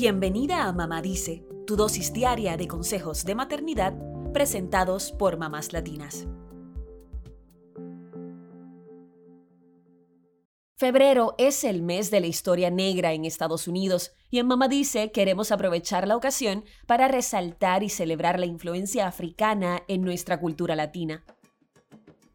Bienvenida a Mamá Dice, tu dosis diaria de consejos de maternidad presentados por mamás latinas. Febrero es el mes de la historia negra en Estados Unidos y en Mamá Dice queremos aprovechar la ocasión para resaltar y celebrar la influencia africana en nuestra cultura latina.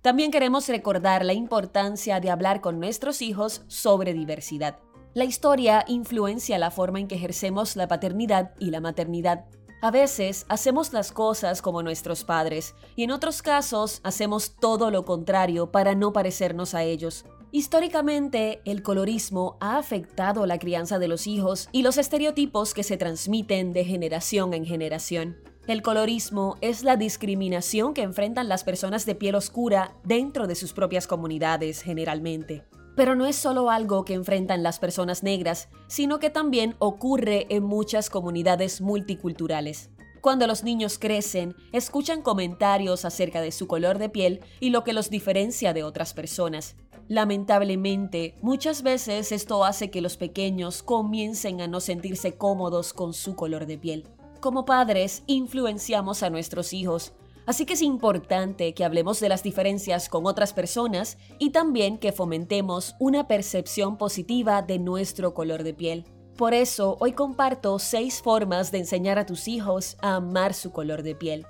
También queremos recordar la importancia de hablar con nuestros hijos sobre diversidad. La historia influencia la forma en que ejercemos la paternidad y la maternidad. A veces hacemos las cosas como nuestros padres y en otros casos hacemos todo lo contrario para no parecernos a ellos. Históricamente, el colorismo ha afectado la crianza de los hijos y los estereotipos que se transmiten de generación en generación. El colorismo es la discriminación que enfrentan las personas de piel oscura dentro de sus propias comunidades generalmente. Pero no es solo algo que enfrentan las personas negras, sino que también ocurre en muchas comunidades multiculturales. Cuando los niños crecen, escuchan comentarios acerca de su color de piel y lo que los diferencia de otras personas. Lamentablemente, muchas veces esto hace que los pequeños comiencen a no sentirse cómodos con su color de piel como padres influenciamos a nuestros hijos. Así que es importante que hablemos de las diferencias con otras personas y también que fomentemos una percepción positiva de nuestro color de piel. Por eso, hoy comparto seis formas de enseñar a tus hijos a amar su color de piel.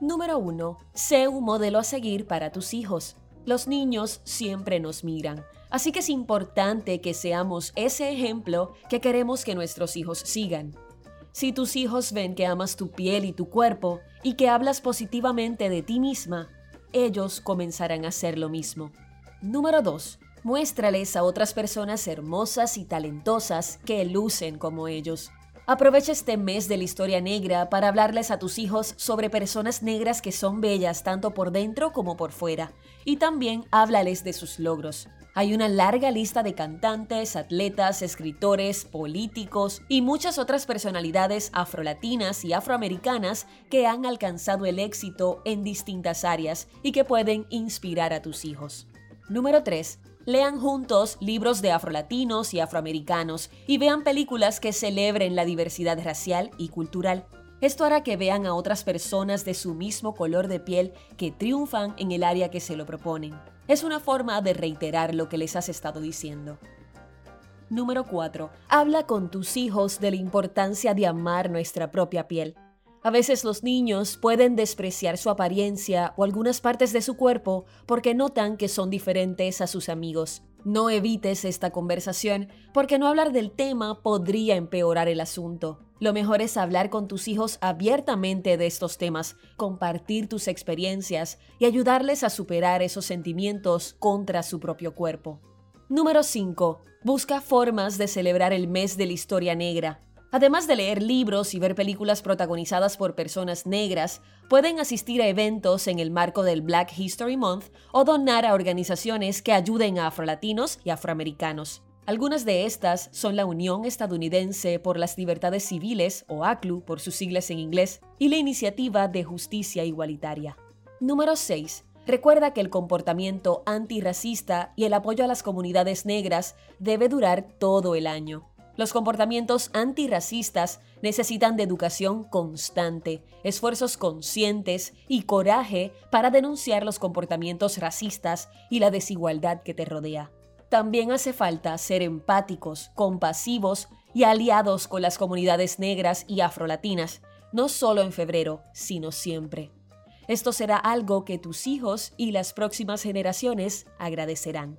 Número 1. Sé un modelo a seguir para tus hijos. Los niños siempre nos miran, así que es importante que seamos ese ejemplo que queremos que nuestros hijos sigan. Si tus hijos ven que amas tu piel y tu cuerpo y que hablas positivamente de ti misma, ellos comenzarán a hacer lo mismo. Número 2. Muéstrales a otras personas hermosas y talentosas que lucen como ellos. Aprovecha este mes de la historia negra para hablarles a tus hijos sobre personas negras que son bellas tanto por dentro como por fuera. Y también háblales de sus logros. Hay una larga lista de cantantes, atletas, escritores, políticos y muchas otras personalidades afrolatinas y afroamericanas que han alcanzado el éxito en distintas áreas y que pueden inspirar a tus hijos. Número 3. Lean juntos libros de afrolatinos y afroamericanos y vean películas que celebren la diversidad racial y cultural. Esto hará que vean a otras personas de su mismo color de piel que triunfan en el área que se lo proponen. Es una forma de reiterar lo que les has estado diciendo. Número 4. Habla con tus hijos de la importancia de amar nuestra propia piel. A veces los niños pueden despreciar su apariencia o algunas partes de su cuerpo porque notan que son diferentes a sus amigos. No evites esta conversación porque no hablar del tema podría empeorar el asunto. Lo mejor es hablar con tus hijos abiertamente de estos temas, compartir tus experiencias y ayudarles a superar esos sentimientos contra su propio cuerpo. Número 5. Busca formas de celebrar el mes de la historia negra. Además de leer libros y ver películas protagonizadas por personas negras, pueden asistir a eventos en el marco del Black History Month o donar a organizaciones que ayuden a afrolatinos y afroamericanos. Algunas de estas son la Unión Estadounidense por las Libertades Civiles, o ACLU por sus siglas en inglés, y la Iniciativa de Justicia Igualitaria. Número 6. Recuerda que el comportamiento antirracista y el apoyo a las comunidades negras debe durar todo el año. Los comportamientos antirracistas necesitan de educación constante, esfuerzos conscientes y coraje para denunciar los comportamientos racistas y la desigualdad que te rodea. También hace falta ser empáticos, compasivos y aliados con las comunidades negras y afrolatinas, no solo en febrero, sino siempre. Esto será algo que tus hijos y las próximas generaciones agradecerán.